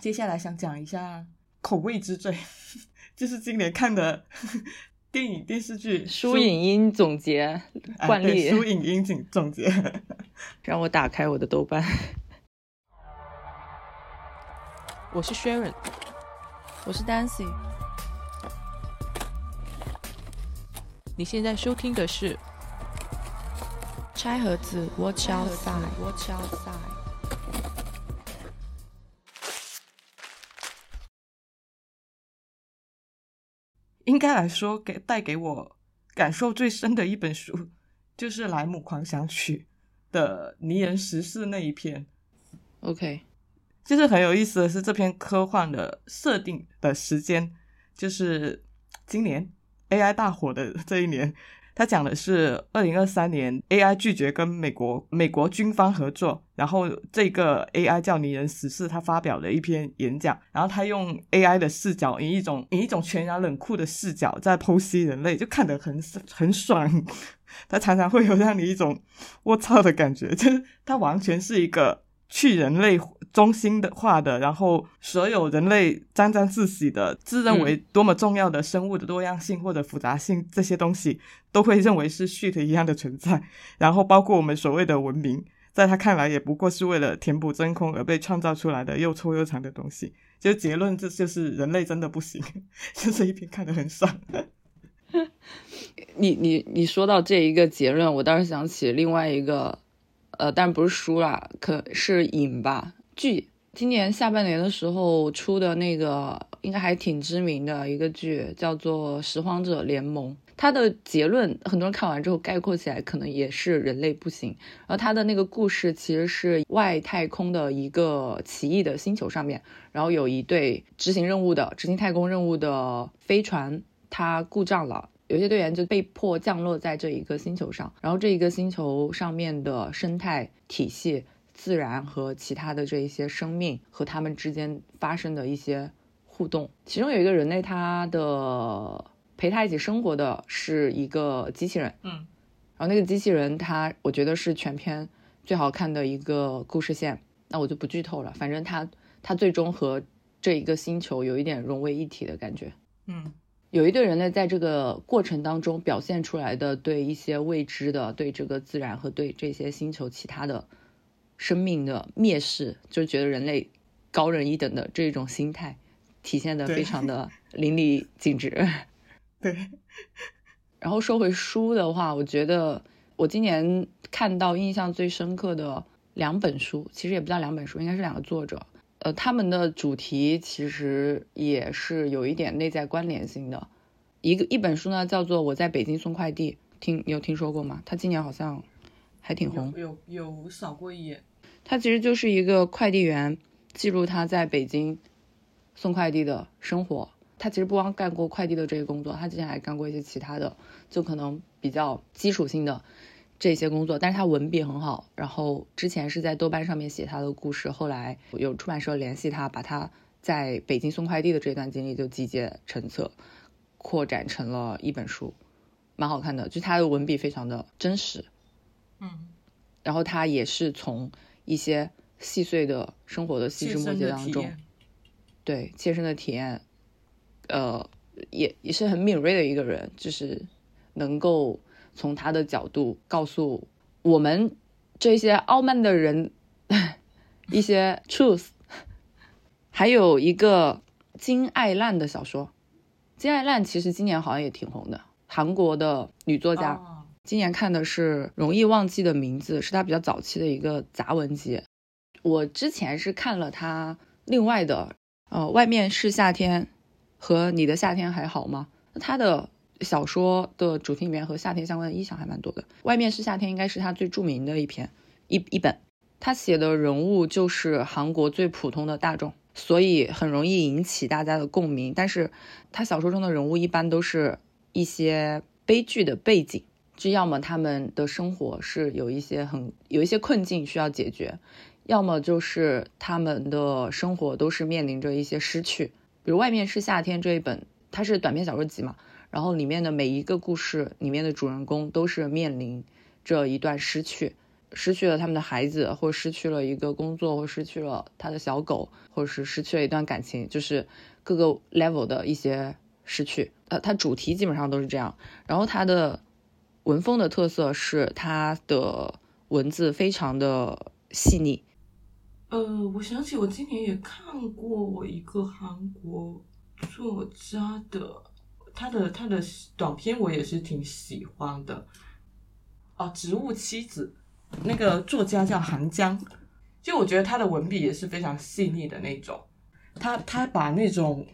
接下来想讲一下口味之最，就是今年看的 电影电视剧。书影音总结惯例，书影音总总结，让我打开我的豆瓣。我是 Sharon，我是 Dancy。你现在收听的是《拆盒子》，Watch outside，Watch outside。应该来说，给带给我感受最深的一本书，就是《莱姆狂想曲》的《泥人十四》那一篇。OK，就是很有意思的是，这篇科幻的设定的时间，就是今年 AI 大火的这一年。他讲的是二零二三年，AI 拒绝跟美国美国军方合作，然后这个 AI 叫泥人十四，他发表了一篇演讲，然后他用 AI 的视角，以一种以一种全然冷酷的视角在剖析人类，就看得很很爽。他常常会有让你一种我操的感觉，就是他完全是一个。去人类中心的化的，然后所有人类沾沾自喜的，自认为多么重要的生物的多样性或者复杂性这些东西，都会认为是 shit 一样的存在。然后包括我们所谓的文明，在他看来也不过是为了填补真空而被创造出来的又臭又长的东西。就结论，这就是人类真的不行。就 这一篇看得很爽。你你你说到这一个结论，我倒是想起另外一个。呃，但不是书啦，可是影吧剧。今年下半年的时候出的那个，应该还挺知名的一个剧，叫做《拾荒者联盟》。它的结论，很多人看完之后概括起来，可能也是人类不行。然后它的那个故事其实是外太空的一个奇异的星球上面，然后有一对执行任务的、执行太空任务的飞船，它故障了。有些队员就被迫降落在这一个星球上，然后这一个星球上面的生态体系、自然和其他的这一些生命和他们之间发生的一些互动。其中有一个人类，他的陪他一起生活的是一个机器人，嗯，然后那个机器人，他我觉得是全片最好看的一个故事线。那我就不剧透了，反正他他最终和这一个星球有一点融为一体的感觉，嗯。有一对人类在这个过程当中表现出来的对一些未知的、对这个自然和对这些星球其他的生命的蔑视，就觉得人类高人一等的这种心态，体现的非常的 淋漓尽致。对。然后说回书的话，我觉得我今年看到印象最深刻的两本书，其实也不叫两本书，应该是两个作者。呃，他们的主题其实也是有一点内在关联性的。一个一本书呢，叫做《我在北京送快递》，听你有听说过吗？他今年好像还挺红，有有扫过一眼。他其实就是一个快递员，记录他在北京送快递的生活。他其实不光干过快递的这个工作，他之前还干过一些其他的，就可能比较基础性的。这些工作，但是他文笔很好。然后之前是在豆瓣上面写他的故事，后来有出版社联系他，把他在北京送快递的这段经历就集结成册，扩展成了一本书，蛮好看的。就他的文笔非常的真实，嗯。然后他也是从一些细碎的生活的细枝末节当中，对切身的体验，呃，也也是很敏锐的一个人，就是能够。从他的角度告诉我们这些傲慢的人 一些 truth，还有一个金爱烂的小说，金爱烂其实今年好像也挺红的，韩国的女作家。今年看的是《容易忘记的名字》，是她比较早期的一个杂文集。我之前是看了她另外的，呃，外面是夏天和你的夏天还好吗？她的。小说的主题里面和夏天相关的意象还蛮多的。外面是夏天，应该是他最著名的一篇一一本。他写的人物就是韩国最普通的大众，所以很容易引起大家的共鸣。但是他小说中的人物一般都是一些悲剧的背景，就要么他们的生活是有一些很有一些困境需要解决，要么就是他们的生活都是面临着一些失去。比如外面是夏天这一本，它是短篇小说集嘛。然后里面的每一个故事里面的主人公都是面临着一段失去，失去了他们的孩子，或失去了一个工作，或失去了他的小狗，或者是失去了一段感情，就是各个 level 的一些失去。呃，它主题基本上都是这样。然后它的文风的特色是它的文字非常的细腻。呃，我想起我今年也看过我一个韩国作家的，他的他的短片我也是挺喜欢的。哦，植物妻子，那个作家叫韩江，就我觉得他的文笔也是非常细腻的那种。他他把那种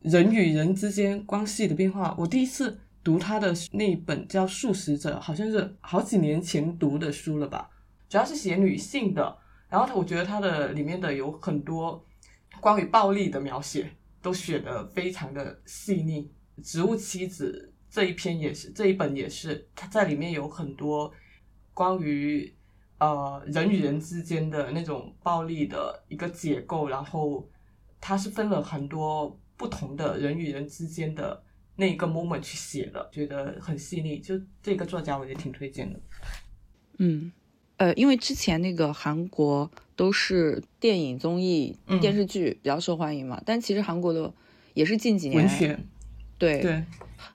人与人之间关系的变化，我第一次读他的那本叫《素食者》，好像是好几年前读的书了吧，主要是写女性的。然后他，我觉得他的里面的有很多关于暴力的描写，都写的非常的细腻。植物妻子这一篇也是，这一本也是，它在里面有很多关于呃人与人之间的那种暴力的一个结构，然后它是分了很多不同的人与人之间的那一个 moment 去写的，觉得很细腻。就这个作家，我也挺推荐的。嗯。呃，因为之前那个韩国都是电影、综艺、电视剧比较受欢迎嘛，但其实韩国的也是近几年文学，对对，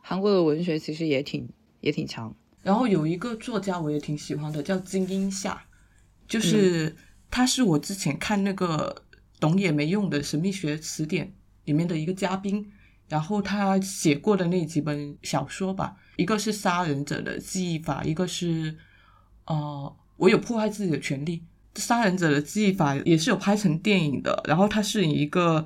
韩国的文学其实也挺也挺强。然后有一个作家我也挺喜欢的，叫金英夏，就是他是我之前看那个懂也没用的神秘学词典里面的一个嘉宾，然后他写过的那几本小说吧，一个是杀人者的记忆法，一个是呃。我有破坏自己的权利。杀人者的记忆法也是有拍成电影的。然后他是一个，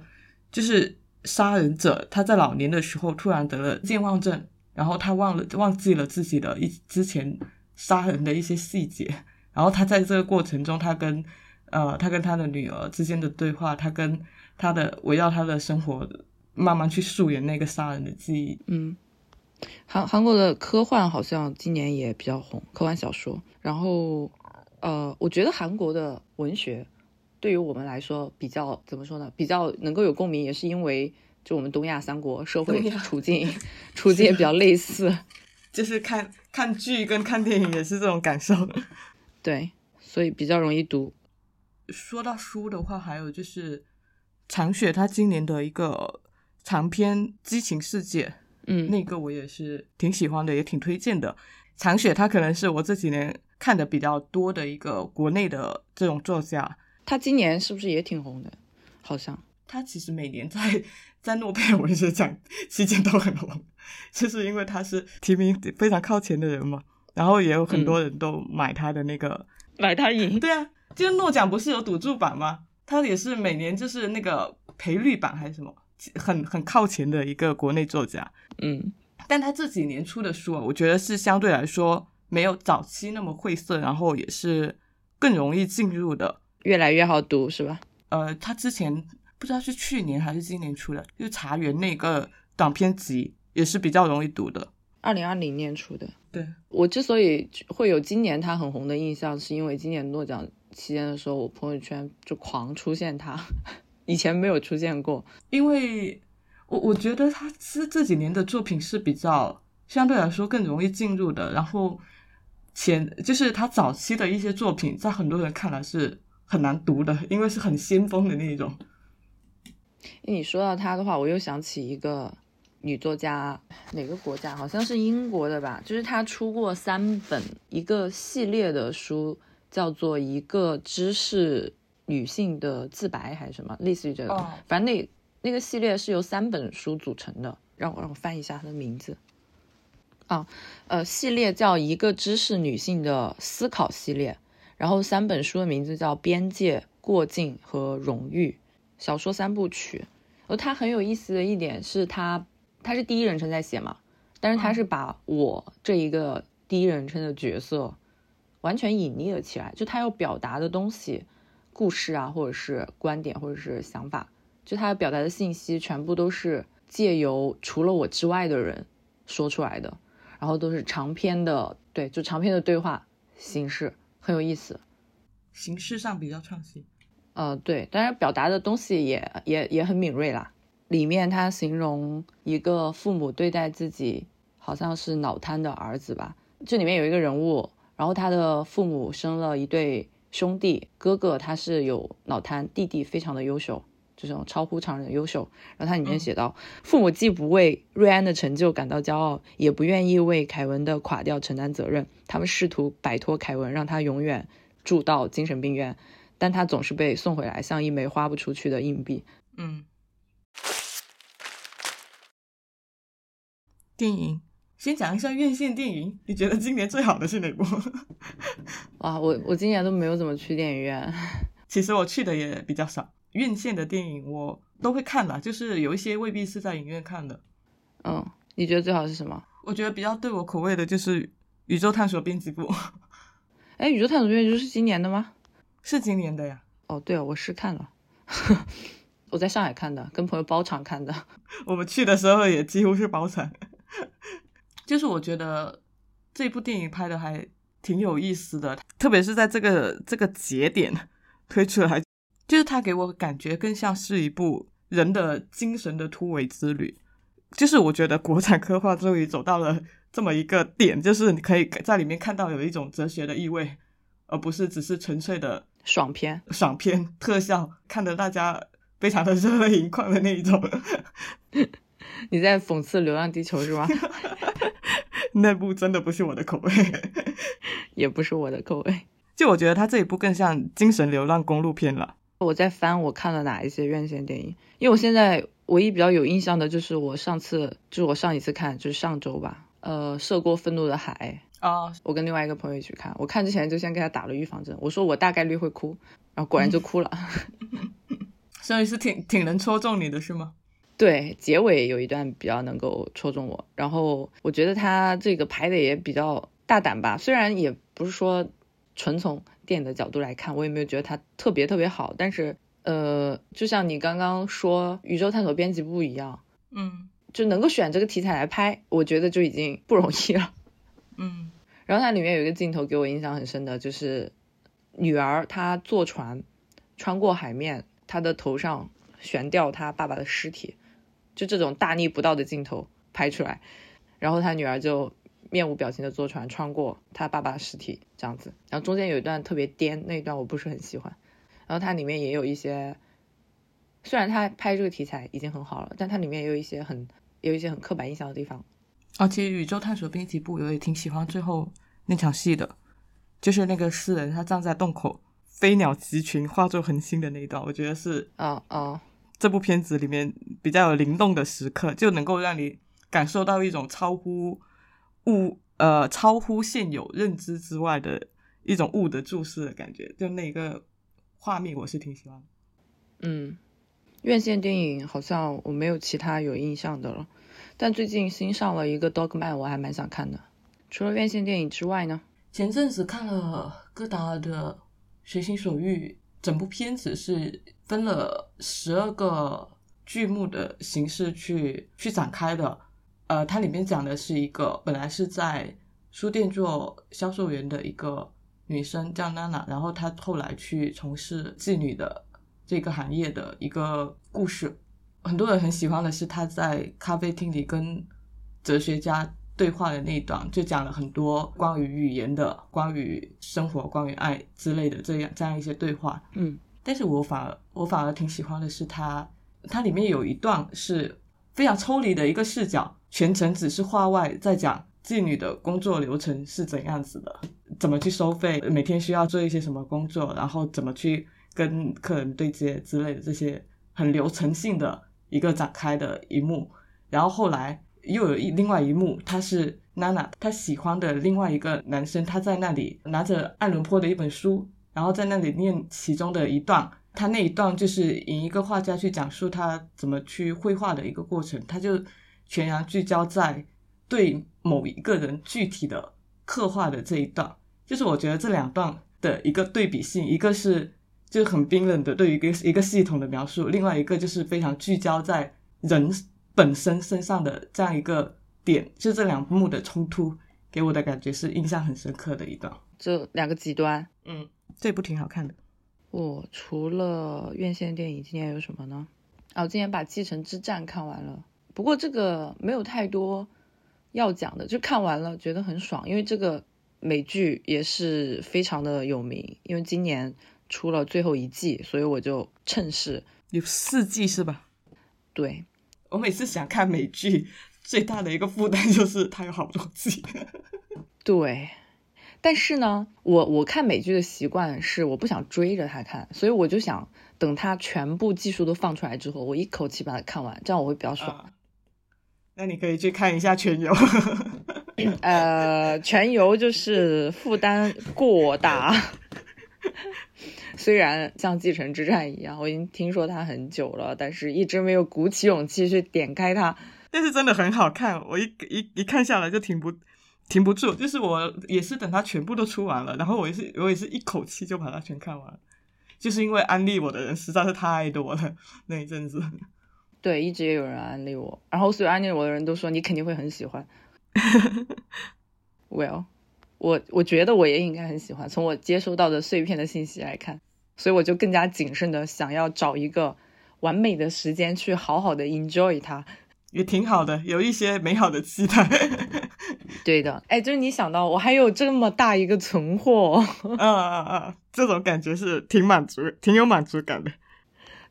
就是杀人者，他在老年的时候突然得了健忘症，然后他忘了忘记了自己的一之前杀人的一些细节。然后他在这个过程中，他跟呃他跟他的女儿之间的对话，他跟他的围绕他的生活慢慢去溯源那个杀人的记忆。嗯，韩韩国的科幻好像今年也比较红，科幻小说，然后。呃，我觉得韩国的文学对于我们来说比较怎么说呢？比较能够有共鸣，也是因为就我们东亚三国社会处境 处境也比较类似，就是看看剧跟看电影也是这种感受。对，所以比较容易读。说到书的话，还有就是长雪他今年的一个长篇《激情世界》，嗯，那个我也是挺喜欢的，也挺推荐的。长雪他可能是我这几年。看的比较多的一个国内的这种作家，他今年是不是也挺红的？好像他其实每年在在诺贝尔文学奖期间都很红，就是因为他是提名非常靠前的人嘛，然后也有很多人都买他的那个 买他赢。对啊，就是诺奖不是有赌注版吗？他也是每年就是那个赔率版还是什么，很很靠前的一个国内作家。嗯，但他这几年出的书啊，我觉得是相对来说。没有早期那么晦涩，然后也是更容易进入的，越来越好读，是吧？呃，他之前不知道是去年还是今年出的，就茶园那个短篇集也是比较容易读的，二零二零年出的。对我之所以会有今年他很红的印象，是因为今年诺奖期间的时候，我朋友圈就狂出现他，以前没有出现过。因为我我觉得他这这几年的作品是比较相对来说更容易进入的，然后。前就是他早期的一些作品，在很多人看来是很难读的，因为是很先锋的那一种。你说到他的话，我又想起一个女作家，哪个国家？好像是英国的吧？就是她出过三本一个系列的书，叫做《一个知识女性的自白》还是什么，类似于这个。反正那那个系列是由三本书组成的。让我让我翻一下她的名字。啊，呃，系列叫一个知识女性的思考系列，然后三本书的名字叫《边界》《过境》和《荣誉》小说三部曲。而它很有意思的一点是，它它是第一人称在写嘛，但是它是把我这一个第一人称的角色完全隐匿了起来，就他要表达的东西、故事啊，或者是观点，或者是想法，就他要表达的信息全部都是借由除了我之外的人说出来的。然后都是长篇的，对，就长篇的对话形式很有意思，形式上比较创新，呃，对，当然表达的东西也也也很敏锐啦。里面他形容一个父母对待自己好像是脑瘫的儿子吧，这里面有一个人物，然后他的父母生了一对兄弟，哥哥他是有脑瘫，弟弟非常的优秀，这种超乎常人的优秀。然后它里面写到，父母既不为瑞安的成就感到骄傲，也不愿意为凯文的垮掉承担责任。他们试图摆脱凯文，让他永远住到精神病院，但他总是被送回来，像一枚花不出去的硬币。嗯，电影先讲一下院线电影，你觉得今年最好的是哪部？哇，我我今年都没有怎么去电影院。其实我去的也比较少，院线的电影我都会看的，就是有一些未必是在影院看的。嗯，你觉得最好是什么？我觉得比较对我口味的就是 《宇宙探索编辑部》。哎，《宇宙探索编辑部》是今年的吗？是今年的呀。哦，对啊，我是看了。我在上海看的，跟朋友包场看的。我们去的时候也几乎是包场。就是我觉得这部电影拍的还挺有意思的，特别是在这个这个节点推出来，就是它给我感觉更像是一部人的精神的突围之旅。就是我觉得国产科幻终于走到了这么一个点，就是你可以在里面看到有一种哲学的意味，而不是只是纯粹的爽片、爽片特效，看得大家非常的热泪盈眶的那一种。你在讽刺《流浪地球》是吗？那部真的不是我的口味，也不是我的口味。就我觉得它这一部更像精神流浪公路片了。我在翻我看了哪一些院线电影，因为我现在唯一比较有印象的就是我上次，就是我上一次看，就是上周吧。呃，涉过愤怒的海啊，我跟另外一个朋友一起看，我看之前就先给他打了预防针，我说我大概率会哭，然后果然就哭了。所以是挺挺能戳中你的是吗？对，结尾有一段比较能够戳中我，然后我觉得他这个拍的也比较大胆吧，虽然也不是说纯从电影的角度来看，我也没有觉得它特别特别好，但是呃，就像你刚刚说《宇宙探索编辑部》一样，嗯，就能够选这个题材来拍，我觉得就已经不容易了，嗯。然后它里面有一个镜头给我印象很深的，就是女儿她坐船穿过海面，她的头上悬吊她爸爸的尸体。就这种大逆不道的镜头拍出来，然后她女儿就面无表情的坐船穿过他爸爸的尸体这样子，然后中间有一段特别颠，那一段我不是很喜欢。然后它里面也有一些，虽然他拍这个题材已经很好了，但它里面也有一些很有一些很刻板印象的地方。啊，其实《宇宙探索编辑部》我也挺喜欢最后那场戏的，就是那个诗人他站在洞口，飞鸟集群化作恒星的那一段，我觉得是啊啊。这部片子里面比较有灵动的时刻，就能够让你感受到一种超乎物呃超乎现有认知之外的一种物的注视的感觉。就那个画面，我是挺喜欢。嗯，院线电影好像我没有其他有印象的了，但最近新上了一个《Dogman》，我还蛮想看的。除了院线电影之外呢？前阵子看了戈达尔的《随心所欲》，整部片子是。分了十二个剧目的形式去去展开的，呃，它里面讲的是一个本来是在书店做销售员的一个女生叫娜娜，然后她后来去从事妓女的这个行业的一个故事。很多人很喜欢的是她在咖啡厅里跟哲学家对话的那一段，就讲了很多关于语言的、关于生活、关于爱之类的这样这样一些对话。嗯。但是我反而我反而挺喜欢的是它，它里面有一段是非常抽离的一个视角，全程只是画外在讲妓女的工作流程是怎样子的，怎么去收费，每天需要做一些什么工作，然后怎么去跟客人对接之类的这些很流程性的一个展开的一幕。然后后来又有一另外一幕，他是娜娜，她喜欢的另外一个男生，他在那里拿着爱伦坡的一本书。然后在那里念其中的一段，他那一段就是引一个画家去讲述他怎么去绘画的一个过程，他就全然聚焦在对某一个人具体的刻画的这一段，就是我觉得这两段的一个对比性，一个是就是很冰冷的对于一个一个系统的描述，另外一个就是非常聚焦在人本身身上的这样一个点，就这两幕的冲突给我的感觉是印象很深刻的一段，这两个极端，嗯。这部挺好看的。我除了院线电影，今年有什么呢？啊，我今年把《继承之战》看完了。不过这个没有太多要讲的，就看完了觉得很爽，因为这个美剧也是非常的有名，因为今年出了最后一季，所以我就趁势有四季是吧？对我每次想看美剧，最大的一个负担就是它有好多季。对。但是呢，我我看美剧的习惯是我不想追着它看，所以我就想等它全部技术都放出来之后，我一口气把它看完，这样我会比较爽。啊那你可以去看一下《全游》呃，全游就是负担过大，虽然像《继承之战》一样，我已经听说它很久了，但是一直没有鼓起勇气去点开它。但是真的很好看，我一一一看下来就停不停不住。就是我也是等它全部都出完了，然后我也是我也是一口气就把它全看完，就是因为安利我的人实在是太多了那一阵子。对，一直也有人安利我，然后所有安利我的人都说你肯定会很喜欢。Well，我我觉得我也应该很喜欢，从我接收到的碎片的信息来看，所以我就更加谨慎的想要找一个完美的时间去好好的 enjoy 它。也挺好的，有一些美好的期待。对的，哎，就是你想到我还有这么大一个存货，嗯嗯嗯，这种感觉是挺满足、挺有满足感的。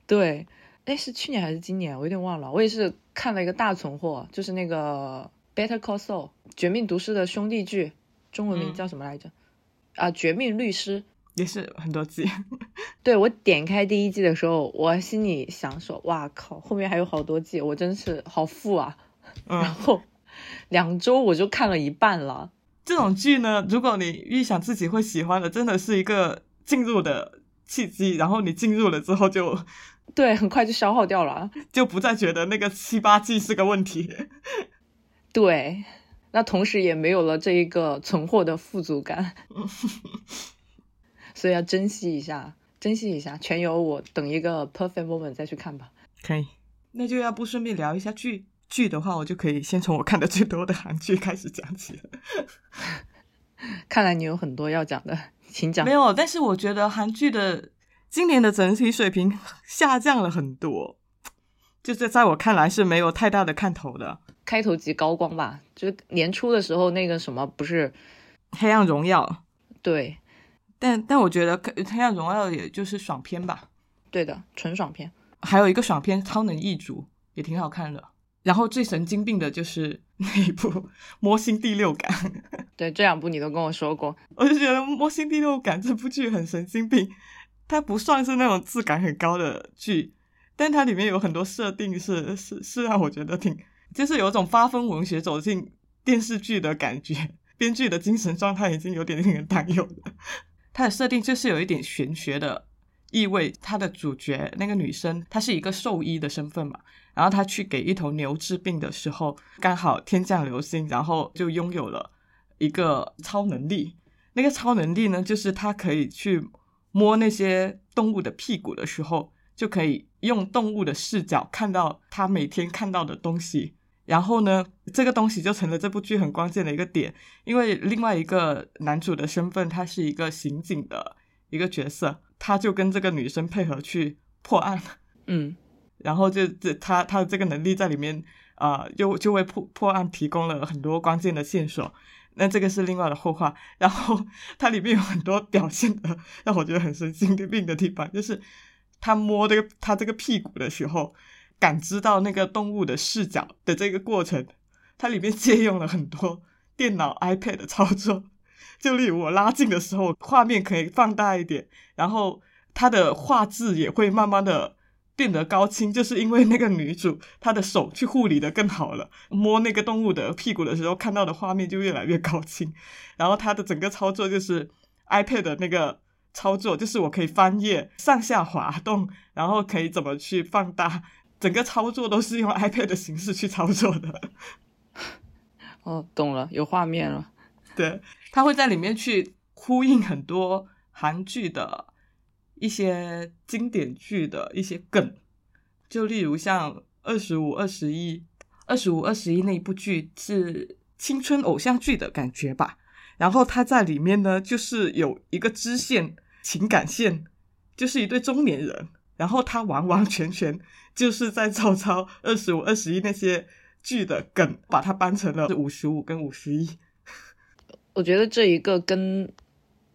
对，哎，是去年还是今年？我有点忘了。我也是看了一个大存货，就是那个《Better Call Saul》绝命毒师的兄弟剧，中文名叫什么来着？啊，绝命律师。也是很多季，对我点开第一季的时候，我心里想说：“哇靠，后面还有好多季，我真是好富啊！”然嗯，后两周我就看了一半了。这种剧呢，如果你预想自己会喜欢的，真的是一个进入的契机，然后你进入了之后就对，很快就消耗掉了。就不再觉得那个七八 G 是个问题。对，那同时也没有了这一个存货的富足感，所以要珍惜一下，珍惜一下。全由我等一个 perfect moment 再去看吧。可以，那就要不顺便聊一下剧。剧的话，我就可以先从我看的最多的韩剧开始讲起了。看来你有很多要讲的，请讲没。有，但是我觉得韩剧的今年的整体水平下降了很多，就是在我看来是没有太大的看头的。开头即高光吧，就是年初的时候那个什么不是黑暗荣耀，对。但但我觉得《黑暗荣耀》也就是爽片吧，对的纯爽片。还有一个爽片《超能一族》也挺好看的。然后最神经病的就是那一部《魔星第六感》，对这两部你都跟我说过，我就觉得《魔星第六感》这部剧很神经病，它不算是那种质感很高的剧，但它里面有很多设定是是是让我觉得挺，就是有一种发疯文学走进电视剧的感觉，编剧的精神状态已经有点令人担忧了。它的设定就是有一点玄学的意味，它的主角那个女生，她是一个兽医的身份嘛，然后她去给一头牛治病的时候，刚好天降流星，然后就拥有了一个超能力。那个超能力呢，就是她可以去摸那些动物的屁股的时候，就可以用动物的视角看到他每天看到的东西。然后呢，这个东西就成了这部剧很关键的一个点，因为另外一个男主的身份，他是一个刑警的一个角色，他就跟这个女生配合去破案。嗯，然后就这他他的这个能力在里面啊、呃，就就为破破案提供了很多关键的线索。那这个是另外的后话。然后它里面有很多表现的让我觉得很神经病的地方，就是他摸这个他这个屁股的时候，感知到那个动物的视角的这个过程，它里面借用了很多电脑 iPad 的操作。就例如我拉近的时候，画面可以放大一点，然后它的画质也会慢慢的变得高清，就是因为那个女主她的手去护理的更好了，摸那个动物的屁股的时候看到的画面就越来越高清，然后它的整个操作就是 iPad 的那个操作，就是我可以翻页、上下滑动，然后可以怎么去放大，整个操作都是用 iPad 的形式去操作的。哦，懂了，有画面了。对，它会在里面去呼应很多韩剧的一些经典剧的一些梗，就例如像《二十五二十一》，《二十五二十一》那一部剧是青春偶像剧的感觉吧。然后他在里面呢，就是有一个支线情感线，就是一对中年人，然后他完完全全就是在照抄《二十五二十一》那些剧的梗，把它搬成了五十五跟五十一。我觉得这一个跟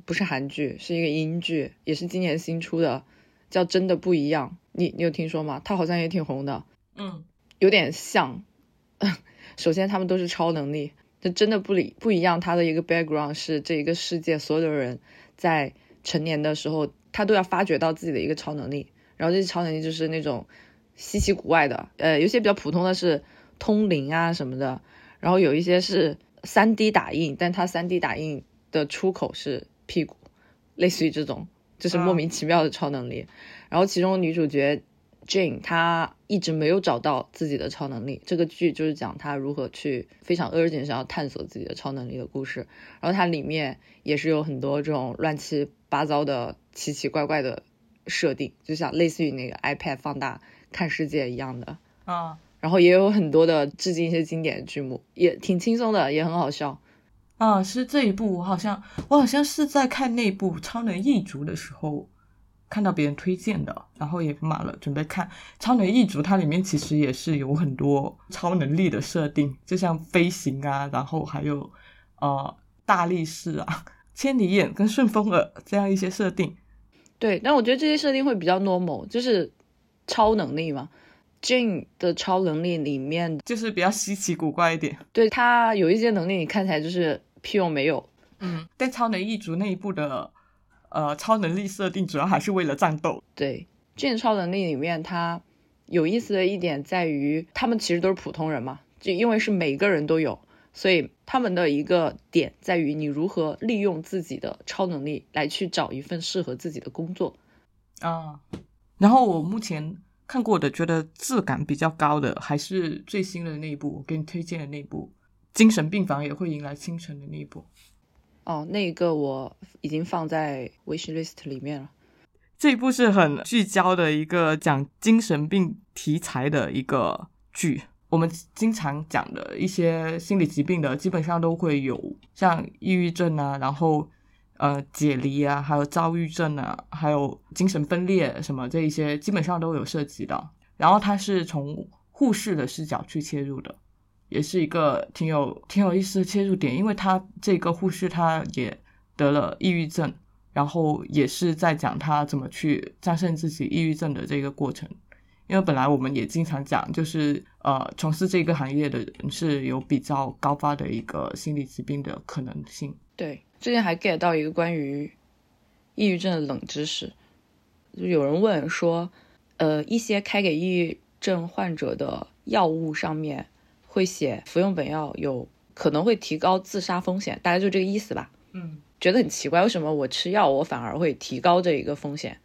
不是韩剧，是一个英剧，也是今年新出的，叫《真的不一样》。你你有听说吗？它好像也挺红的，嗯有点像。首先，他们都是超能力，这真的不理不一样。它的一个 background 是这一个世界所有的人在成年的时候，他都要发掘到自己的一个超能力，然后这些超能力就是那种稀奇古怪的，呃，有些比较普通的是通灵啊什么的，然后有一些是三 D 打印，但它三 D 打印的出口是屁股，类似于这种，就是莫名其妙的超能力。然后其中女主角 Jane 她一直没有找到自己的超能力，这个剧就是讲她如何去非常 urgent 想要探索自己的超能力的故事。然后它里面也是有很多这种乱七八糟的奇奇怪怪的设定，就像类似于那个 iPad 放大看世界一样的。啊然后也有很多的致敬一些经典剧目，也挺轻松的，也很好笑。啊，是这一部，我好像我好像是在看那部《超能异族》的时候看到别人推荐的，然后也买了准备看《超能异族》。它里面其实也是有很多超能力的设定，就像飞行啊，然后还有呃大力士啊、千里眼跟顺风耳这样一些设定。对，但我觉得这些设定会比较 normal，就是超能力嘛。Jane 的超能力里面，就是比较稀奇古怪一点。对他有一些能力，你看起来就是屁用没有。嗯，但超能一族那一部的呃超能力设定主要还是为了战斗。对，Jane 超能力里面，它有意思的一点在于，他们其实都是普通人嘛，就因为是每个人都有，所以他们的一个点在于你如何利用自己的超能力来去找一份适合自己的工作。啊，然后我目前看过的，觉得质感比较高的，还是最新的那一部，我给你推荐的那一部《精神病房也会迎来清晨》的那一部。哦，那一个我已经放在 wish list 里面了。这一部是很聚焦的一个讲精神病题材的一个剧。我们经常讲的一些心理疾病的，基本上都会有像抑郁症啊，然后呃解离啊，还有躁郁症啊，还有精神分裂什么这一些，基本上都有涉及到。然后它是从护士的视角去切入的，也是一个挺有挺有意思的切入点，因为他这个护士他也得了抑郁症。然后也是在讲他怎么去战胜自己抑郁症的这个过程，因为本来我们也经常讲，就是呃，从事这个行业的人是有比较高发的一个心理疾病的可能性。对，最近还 get 到一个关于抑郁症的冷知识，就有人问说，呃，一些开给抑郁症患者的药物上面会写服用本药有可能会提高自杀风险，大概就这个意思吧。嗯觉得很奇怪，为什么我吃药我反而会提高这一个风险？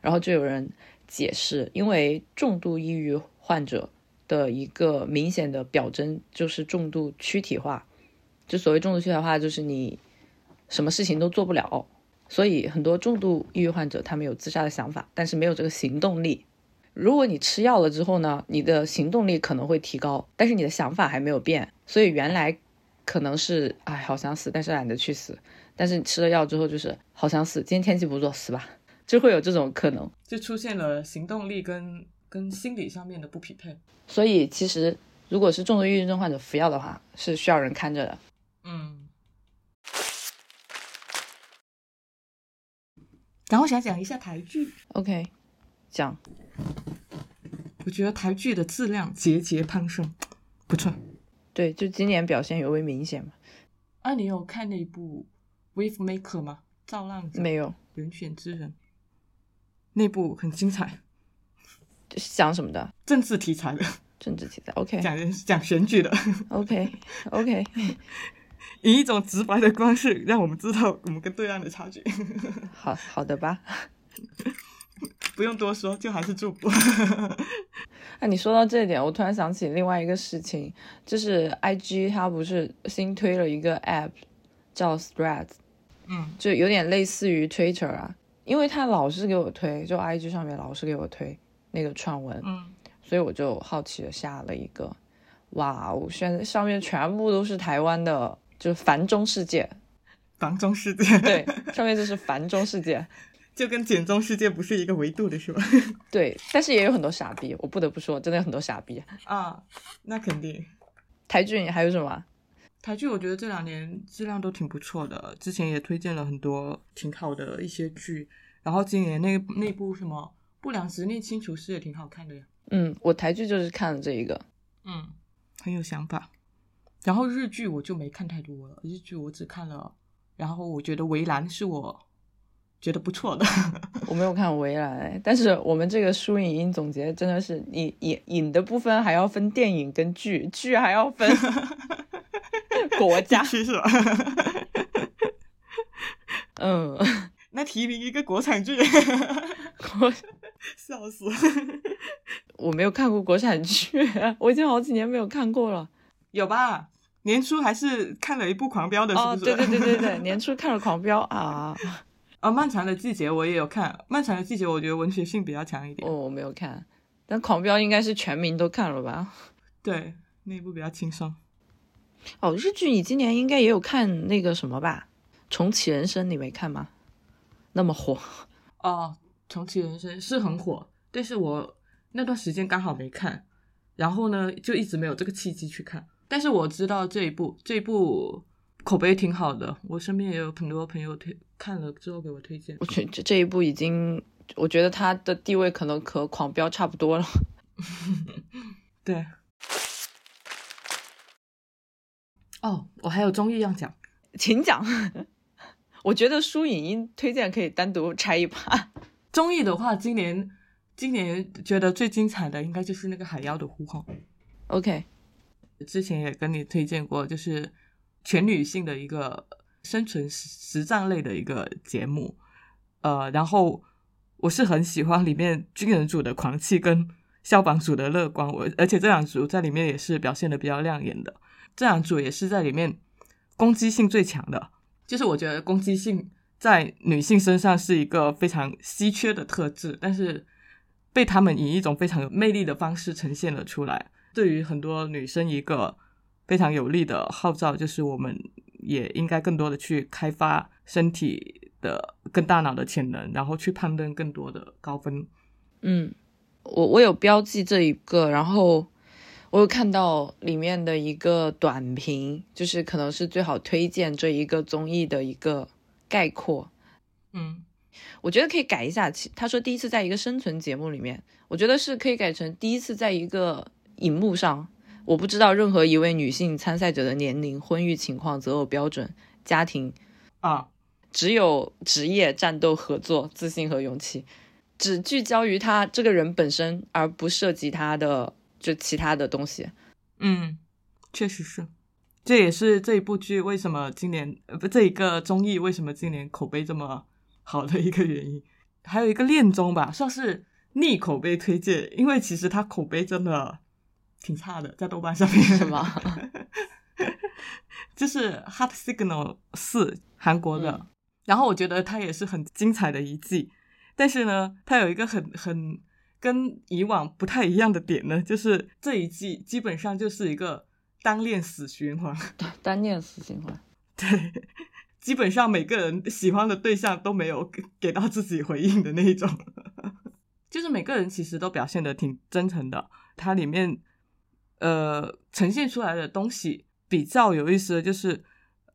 然后就有人解释，因为重度抑郁患者的一个明显的表征就是重度躯体化。就所谓重度躯体化，就是你什么事情都做不了，所以很多重度抑郁患者他们有自杀的想法，但是没有这个行动力。如果你吃药了之后呢，你的行动力可能会提高，但是你的想法还没有变，所以原来可能是哎好想死，但是懒得去死。但是你吃了药之后就是好想死，今天天气不错，死吧，就会有这种可能。就出现了行动力跟跟心理上面的不匹配。所以其实如果是重度抑郁症患者服药的话，是需要人看着的。嗯。然后想讲一下台剧，OK，讲我觉得台剧的质量节节攀升，不错。对，就今年表现尤为明显嘛。啊，你有看那部《Wave Maker》吗？造浪者没有，人选之人，那部很精彩，是讲什么的？政治题材的，政治题材。OK 讲人讲选举的，OK OK，以一种直白的方式让我们知道我们跟对岸的差距。好好的吧。不用多说，就还是祝福。那 你说到这一点，我突然想起另外一个事情，就是 IG 它不是新推了一个 app 叫 Threads，嗯。就有点类似于 Twitter 啊，因为它老是给我推，就 IG 上面老是给我推那个串文，嗯，所以我就好奇的下了一个，哇，哦现在上面全部都是台湾的，就是繁中世界，繁中世界，对，上面就是繁中世界，就跟简中世界不是一个维度的是吧？对，但是也有很多傻逼，我不得不说，真的有很多傻逼。啊，那肯定。台剧还有什么？台剧我觉得这两年质量都挺不错的，之前也推荐了很多挺好的一些剧，然后今年那那部什么《不良执念清除师》也挺好看的呀。嗯，我台剧就是看了这一个，嗯，很有想法。然后日剧我就没看太多了，日剧我只看了，然后我觉得《围栏》是我觉得不错的。我没有看《围栏》，但是我们这个书影音总结真的是，你影影的部分还要分电影跟剧，剧还要分 国家，是吧？嗯，那提名一个国产剧，国笑死！我没有看过国产剧，我已经好几年没有看过了。有吧？年初还是看了一部《狂飙》的，是哦，不是？对对对对对，年初看了《狂飙》啊。啊，漫长的季节我也有看，漫长的季节我觉得文学性比较强一点。哦，我没有看，但《狂飙》应该是全民都看了吧？对，那一部比较轻松。哦，日剧你今年应该也有看那个什么吧？《重启人生》你没看吗？那么火。哦，《重启人生》是很火，但是我那段时间刚好没看，然后呢就一直没有这个契机去看。但是我知道这一部，这一部口碑挺好的，我身边也有很多朋友推看了之后给我推荐。我觉这这一部已经，我觉得它的地位可能和《狂飙》差不多了。对。哦，我还有综艺要讲，请讲。我觉得书影音推荐可以单独拆一趴。综艺的话，今年今年觉得最精彩的应该就是那个《海妖的呼唤》。OK，之前也跟你推荐过，就是全女性的一个生存实实战类的一个节目。呃，然后我是很喜欢里面军人组的狂气跟消防组的乐观，我而且这两组在里面也是表现的比较亮眼的。这两组也是在里面攻击性最强的，就是我觉得攻击性在女性身上是一个非常稀缺的特质，但是被他们以一种非常有魅力的方式呈现了出来。对于很多女生一个非常有力的号召，就是我们也应该更多的去开发身体的跟大脑的潜能，然后去攀登更多的高分。嗯，我我有标记这一个，然后我有看到里面的一个短评，就是可能是最好推荐这一个综艺的一个概括。嗯，我觉得可以改一下，其他说第一次在一个生存节目里面，我觉得是可以改成第一次在一个荧幕上。我不知道任何一位女性参赛者的年龄、婚育情况、择偶标准、家庭，啊，只有职业、战斗、合作、自信和勇气，只聚焦于他这个人本身，而不涉及他的就其他的东西。嗯，确实是，这也是这一部剧为什么今年呃不这一个综艺为什么今年口碑这么好的一个原因。还有一个恋综吧，算是逆口碑推荐，因为其实它口碑真的挺差的，在豆瓣上面。是吗？就是《Heart Signal 四》韩国的，嗯然后我觉得它也是很精彩的一季，但是呢，它有一个很很跟以往不太一样的点呢，就是这一季基本上就是一个单恋死循环，对 单恋死循环。对，基本上每个人喜欢的对象都没有给给到自己回应的那一种，就是每个人其实都表现的挺真诚的，它里面呃呈现出来的东西比较有意思的就是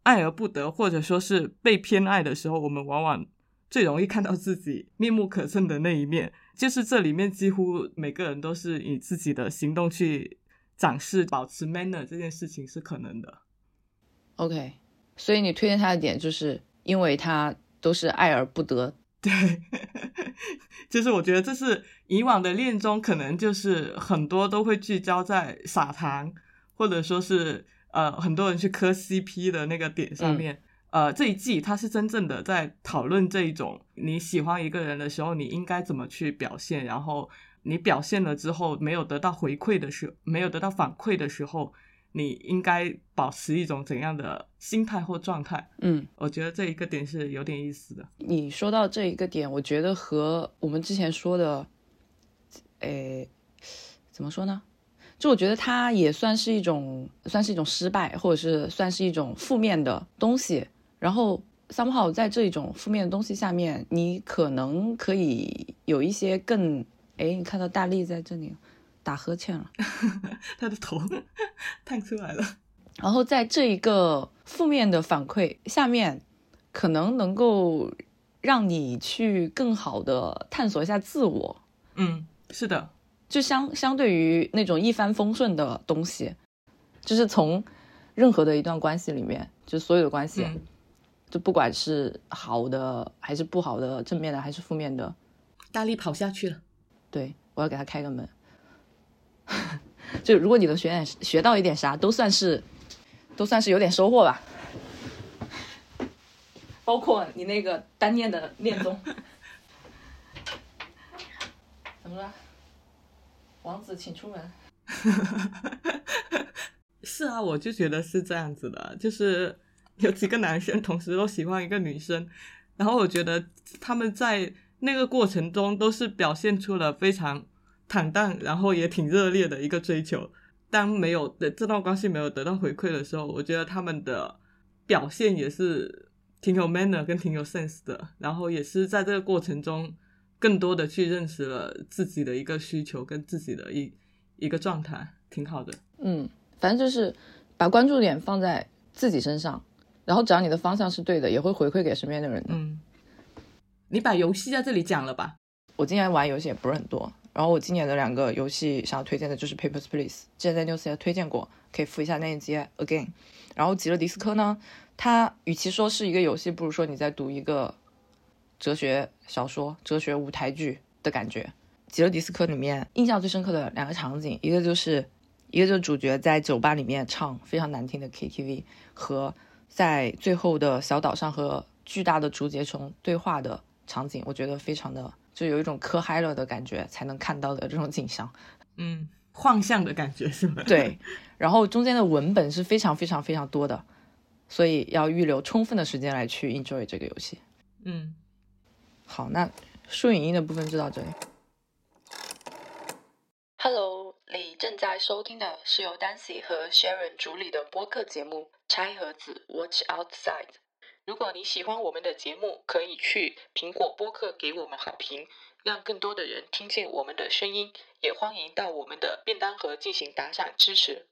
爱而不得，或者说是被偏爱的时候，我们往往最容易看到自己面目可憎的那一面。就是这里面几乎每个人都是以自己的行动去展示，保持 manner 这件事情是可能的。OK，所以你推荐他的点，就是因为他都是爱而不得。对，就是我觉得这是以往的恋综，可能就是很多都会聚焦在撒糖，或者说是呃很多人去磕 CP 的那个点上面。呃，这一季它是真正的在讨论这一种你喜欢一个人的时候，你应该怎么去表现，然后你表现了之后没有得到回馈的时候，没有得到反馈的时候，你应该保持一种怎样的心态或状态？嗯，我觉得这一个点是有点意思的。你说到这一个点，我觉得和我们之前说的，诶，怎么说呢？就我觉得它也算是一种，算是一种失败，或者是算是一种负面的东西。然后 somehow 在这一种负面的东西下面，你可能可以有一些更，诶，你看到大力在这里打呵欠了。他的头 探出来了。然后在这一个负面的反馈下面，可能能够让你去更好的探索一下自我。嗯，是的，就相相对于那种一帆风顺的东西，就是从任何的一段关系里面，就所有的关系，嗯就不管是好的还是不好的，正面的还是负面的，大力跑下去了。对我要给他开个门。就如果你能学点学到一点啥，都算是都算是有点收获吧。包括你那个单念的恋综，怎么了？王子请出门。是啊，我就觉得是这样子的，就是 有几个男生同时都喜欢一个女生，然后我觉得他们在那个过程中都是表现出了非常坦荡，然后也挺热烈的一个追求。当没有的这段关系没有得到回馈的时候，我觉得他们的表现也是挺有 manner 跟挺有 sense 的，然后也是在这个过程中更多的去认识了自己的一个需求跟自己的一一个状态，挺好的。嗯，反正就是把关注点放在自己身上，然后只要你的方向是对的，也会回馈给身边的人的。嗯，你把游戏在这里讲了吧？我今年玩游戏也不是很多，然后我今年的两个游戏想要推荐的就是 Papers Please，之前在 News 也推荐过，可以复一下那一集 Again。然后极乐迪斯科呢，它与其说是一个游戏，不如说你在读一个哲学小说、哲学舞台剧的感觉。极乐迪斯科里面印象最深刻的两个场景，一个就是一个就是主角在酒吧里面唱非常难听的 KTV，和在最后的小岛上和巨大的竹节虫对话的场景，我觉得非常的就有一种磕嗨了的感觉才能看到的这种景象。嗯，幻象的感觉是吗？对，然后中间的文本是非常非常非常多的，所以要预留充分的时间来去 enjoy 这个游戏。嗯，好，那树影音的部分就到这里。Hello，你正在收听的是由 Dancy 和 Sharon 主理的播客节目《拆盒子 Watch Outside》。如果你喜欢我们的节目，可以去苹果播客给我们好评，让更多的人听见我们的声音。也欢迎到我们的便当盒进行打赏支持。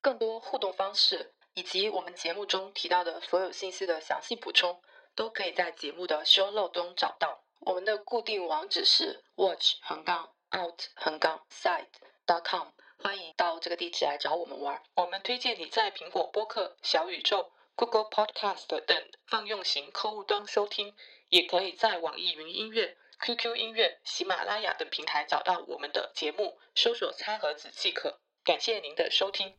更多互动方式以及我们节目中提到的所有信息的详细补充，都可以在节目的 show l o 中找到。我们的固定网址是 watch 横杠 out 横杠 side dot com，欢迎到这个地址来找我们玩。我们推荐你在苹果播客、小宇宙、Google Podcast 等泛用型客户端收听，也可以在网易云音乐、QQ 音乐、喜马拉雅等平台找到我们的节目，搜索“餐盒子”即可。感谢您的收听。